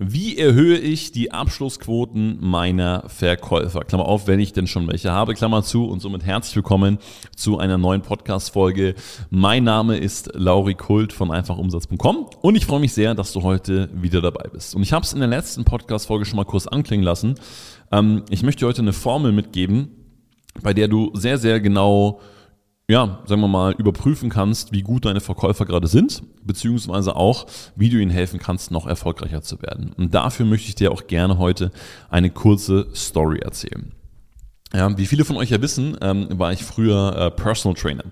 Wie erhöhe ich die Abschlussquoten meiner Verkäufer? Klammer auf, wenn ich denn schon welche habe, Klammer zu und somit herzlich willkommen zu einer neuen Podcast-Folge. Mein Name ist Lauri Kult von einfachumsatz.com und ich freue mich sehr, dass du heute wieder dabei bist. Und ich habe es in der letzten Podcast-Folge schon mal kurz anklingen lassen. Ähm, ich möchte dir heute eine Formel mitgeben, bei der du sehr, sehr genau ja, sagen wir mal, überprüfen kannst, wie gut deine Verkäufer gerade sind, beziehungsweise auch, wie du ihnen helfen kannst, noch erfolgreicher zu werden. Und dafür möchte ich dir auch gerne heute eine kurze Story erzählen. Ja, wie viele von euch ja wissen, ähm, war ich früher äh, Personal Trainer.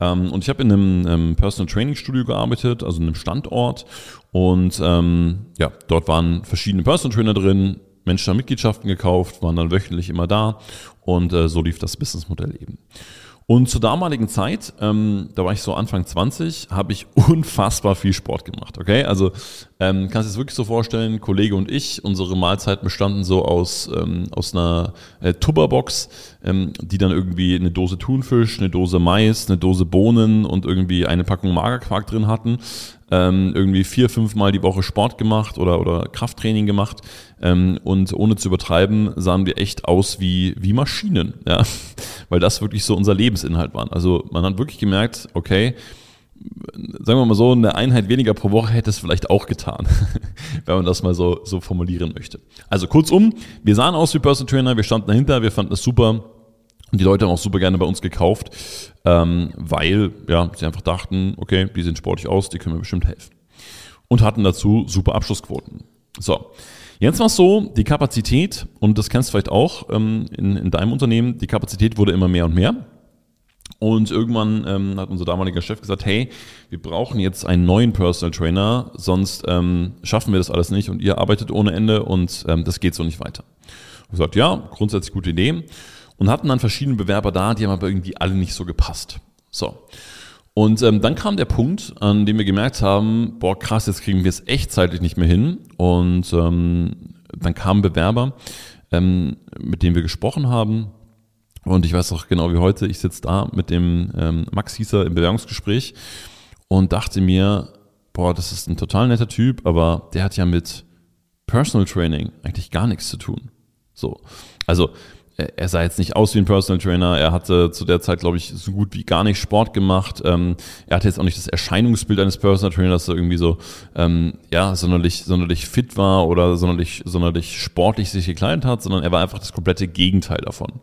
Ähm, und ich habe in einem ähm, Personal Training Studio gearbeitet, also in einem Standort. Und ähm, ja, dort waren verschiedene Personal Trainer drin. Menschen haben Mitgliedschaften gekauft, waren dann wöchentlich immer da. Und äh, so lief das Businessmodell eben. Und zur damaligen Zeit, ähm, da war ich so Anfang 20, habe ich unfassbar viel Sport gemacht. Okay, also ähm, kannst du es wirklich so vorstellen, Kollege und ich, unsere Mahlzeiten bestanden so aus, ähm, aus einer äh, Tupperbox, ähm, die dann irgendwie eine Dose Thunfisch, eine Dose Mais, eine Dose Bohnen und irgendwie eine Packung Magerquark drin hatten ähm, irgendwie vier, fünf Mal die Woche Sport gemacht oder, oder Krafttraining gemacht. Ähm, und ohne zu übertreiben, sahen wir echt aus wie, wie Maschinen, ja. Weil das wirklich so unser Lebensinhalt war. Also man hat wirklich gemerkt, okay, sagen wir mal so, eine Einheit weniger pro Woche hätte es vielleicht auch getan, wenn man das mal so, so formulieren möchte. Also kurzum, wir sahen aus wie Personal Trainer, wir standen dahinter, wir fanden es super, und die Leute haben auch super gerne bei uns gekauft, ähm, weil ja, sie einfach dachten, okay, die sehen sportlich aus, die können mir bestimmt helfen. Und hatten dazu super Abschlussquoten. So, jetzt war es so, die Kapazität, und das kennst du vielleicht auch ähm, in, in deinem Unternehmen, die Kapazität wurde immer mehr und mehr. Und irgendwann ähm, hat unser damaliger Chef gesagt, hey, wir brauchen jetzt einen neuen Personal Trainer, sonst ähm, schaffen wir das alles nicht und ihr arbeitet ohne Ende und ähm, das geht so nicht weiter. Und gesagt, ja, grundsätzlich gute Idee und hatten dann verschiedene Bewerber da, die haben aber irgendwie alle nicht so gepasst. So. Und ähm, dann kam der Punkt, an dem wir gemerkt haben, boah krass, jetzt kriegen wir es echt zeitlich nicht mehr hin. Und ähm, dann kamen Bewerber, ähm, mit denen wir gesprochen haben. Und ich weiß auch genau wie heute, ich sitze da mit dem ähm, Max Hieser im Bewerbungsgespräch und dachte mir, boah, das ist ein total netter Typ, aber der hat ja mit Personal Training eigentlich gar nichts zu tun. So. Also er sah jetzt nicht aus wie ein Personal Trainer. Er hatte zu der Zeit, glaube ich, so gut wie gar nicht Sport gemacht. Ähm, er hatte jetzt auch nicht das Erscheinungsbild eines Personal Trainers, der irgendwie so, ähm, ja, sonderlich, sonderlich fit war oder sonderlich, sonderlich sportlich sich gekleidet hat, sondern er war einfach das komplette Gegenteil davon.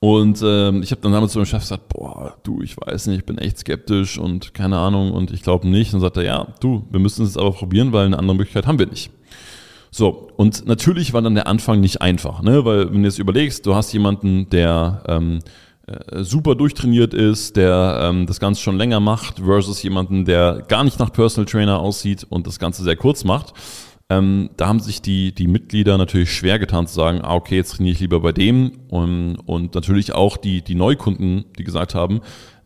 Und ähm, ich habe dann damals zu meinem Chef gesagt, boah, du, ich weiß nicht, ich bin echt skeptisch und keine Ahnung und ich glaube nicht. Und sagte, ja, du, wir müssen es aber probieren, weil eine andere Möglichkeit haben wir nicht. So, und natürlich war dann der Anfang nicht einfach, ne? weil wenn du jetzt überlegst, du hast jemanden, der ähm, äh, super durchtrainiert ist, der ähm, das Ganze schon länger macht, versus jemanden, der gar nicht nach Personal Trainer aussieht und das Ganze sehr kurz macht. Ähm, da haben sich die, die Mitglieder natürlich schwer getan zu sagen, ah, okay, jetzt trainiere ich lieber bei dem. Und, und natürlich auch die, die Neukunden, die gesagt haben,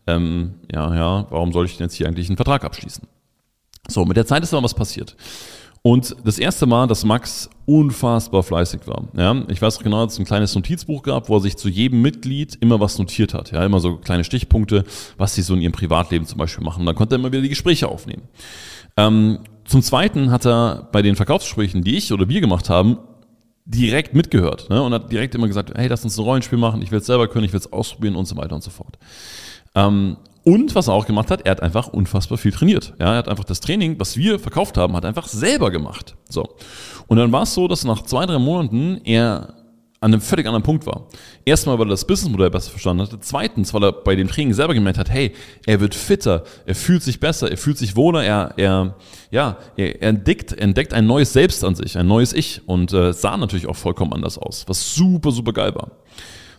ähm, ja, ja, warum soll ich denn jetzt hier eigentlich einen Vertrag abschließen? So, mit der Zeit ist aber was passiert. Und das erste Mal, dass Max unfassbar fleißig war. Ja, ich weiß genau, dass es ein kleines Notizbuch gab, wo er sich zu jedem Mitglied immer was notiert hat. Ja, immer so kleine Stichpunkte, was sie so in ihrem Privatleben zum Beispiel machen. Dann konnte er immer wieder die Gespräche aufnehmen. Ähm, zum Zweiten hat er bei den Verkaufsgesprächen, die ich oder wir gemacht haben, direkt mitgehört ne? und hat direkt immer gesagt, hey, lass uns ein Rollenspiel machen, ich will es selber können, ich will es ausprobieren und so weiter und so fort. Ähm, und was er auch gemacht hat, er hat einfach unfassbar viel trainiert. Ja, er hat einfach das Training, was wir verkauft haben, hat einfach selber gemacht. So. Und dann war es so, dass nach zwei, drei Monaten er an einem völlig anderen Punkt war. Erstmal, weil er das Businessmodell besser verstanden hatte. Zweitens, weil er bei dem Training selber gemerkt hat, hey, er wird fitter, er fühlt sich besser, er fühlt sich wohler, er, er, ja, er entdeckt, entdeckt ein neues Selbst an sich, ein neues Ich und äh, sah natürlich auch vollkommen anders aus, was super, super geil war.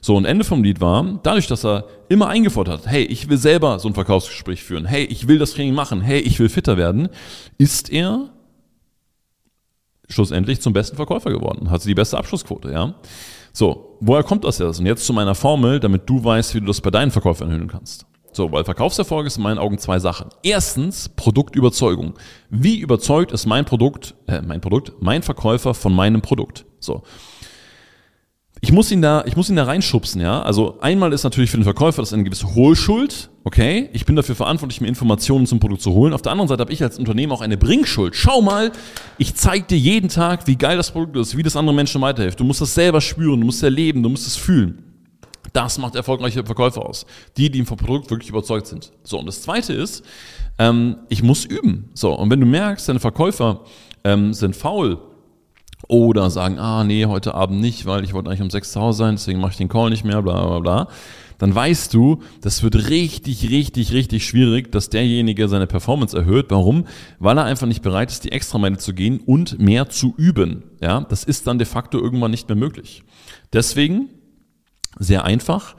So, und Ende vom Lied war, dadurch, dass er immer eingefordert hat, hey, ich will selber so ein Verkaufsgespräch führen, hey, ich will das Training machen, hey, ich will fitter werden, ist er schlussendlich zum besten Verkäufer geworden, hat die beste Abschlussquote, ja. So, woher kommt das jetzt? Und jetzt zu meiner Formel, damit du weißt, wie du das bei deinen Verkäufern erhöhen kannst. So, weil Verkaufserfolg ist in meinen Augen zwei Sachen. Erstens Produktüberzeugung. Wie überzeugt ist mein Produkt, äh, mein Produkt, mein Verkäufer von meinem Produkt? So ich muss ihn da, ich muss ihn da reinschubsen, ja. Also einmal ist natürlich für den Verkäufer das eine gewisse Hohlschuld, okay. Ich bin dafür verantwortlich, mir Informationen zum Produkt zu holen. Auf der anderen Seite habe ich als Unternehmen auch eine Bringschuld. Schau mal, ich zeige dir jeden Tag, wie geil das Produkt ist, wie das andere Menschen weiterhilft. Du musst das selber spüren, du musst es erleben, du musst es fühlen. Das macht erfolgreiche Verkäufer aus. Die, die vom Produkt wirklich überzeugt sind. So, und das zweite ist, ähm, ich muss üben. So, und wenn du merkst, deine Verkäufer ähm, sind faul, oder sagen, ah nee, heute Abend nicht, weil ich wollte eigentlich um sechs zu Hause sein, deswegen mache ich den Call nicht mehr, bla bla bla. Dann weißt du, das wird richtig, richtig, richtig schwierig, dass derjenige seine Performance erhöht. Warum? Weil er einfach nicht bereit ist, die Extrameile zu gehen und mehr zu üben. Ja, das ist dann de facto irgendwann nicht mehr möglich. Deswegen, sehr einfach,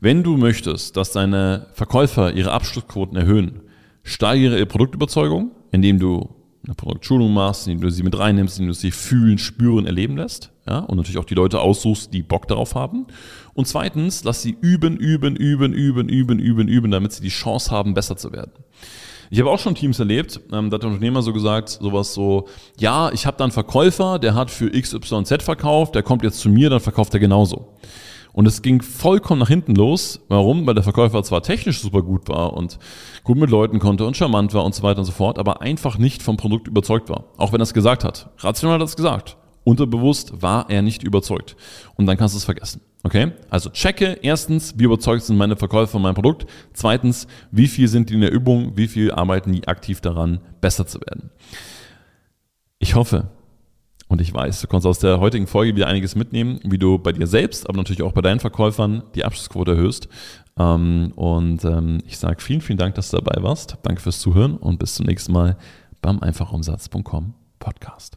wenn du möchtest, dass deine Verkäufer ihre Abschlussquoten erhöhen, steigere ihre Produktüberzeugung, indem du eine Produktschulung machst, indem du sie mit reinnimmst, indem du sie fühlen, spüren, erleben lässt. Ja, und natürlich auch die Leute aussuchst, die Bock darauf haben. Und zweitens, lass sie üben, üben, üben, üben, üben, üben, üben, damit sie die Chance haben, besser zu werden. Ich habe auch schon Teams erlebt, ähm, da hat der Unternehmer so gesagt, sowas so, ja, ich habe da einen Verkäufer, der hat für XYZ verkauft, der kommt jetzt zu mir, dann verkauft er genauso. Und es ging vollkommen nach hinten los. Warum? Weil der Verkäufer zwar technisch super gut war und gut mit Leuten konnte und charmant war und so weiter und so fort, aber einfach nicht vom Produkt überzeugt war. Auch wenn er es gesagt hat. Rational hat er es gesagt. Unterbewusst war er nicht überzeugt. Und dann kannst du es vergessen. Okay? Also checke erstens, wie überzeugt sind meine Verkäufer von meinem Produkt. Zweitens, wie viel sind die in der Übung? Wie viel arbeiten die aktiv daran, besser zu werden? Ich hoffe, und ich weiß, du kannst aus der heutigen Folge wieder einiges mitnehmen, wie du bei dir selbst, aber natürlich auch bei deinen Verkäufern die Abschlussquote erhöhst. Ähm, und ähm, ich sage vielen, vielen Dank, dass du dabei warst. Danke fürs Zuhören und bis zum nächsten Mal beim einfachumsatz.com Podcast.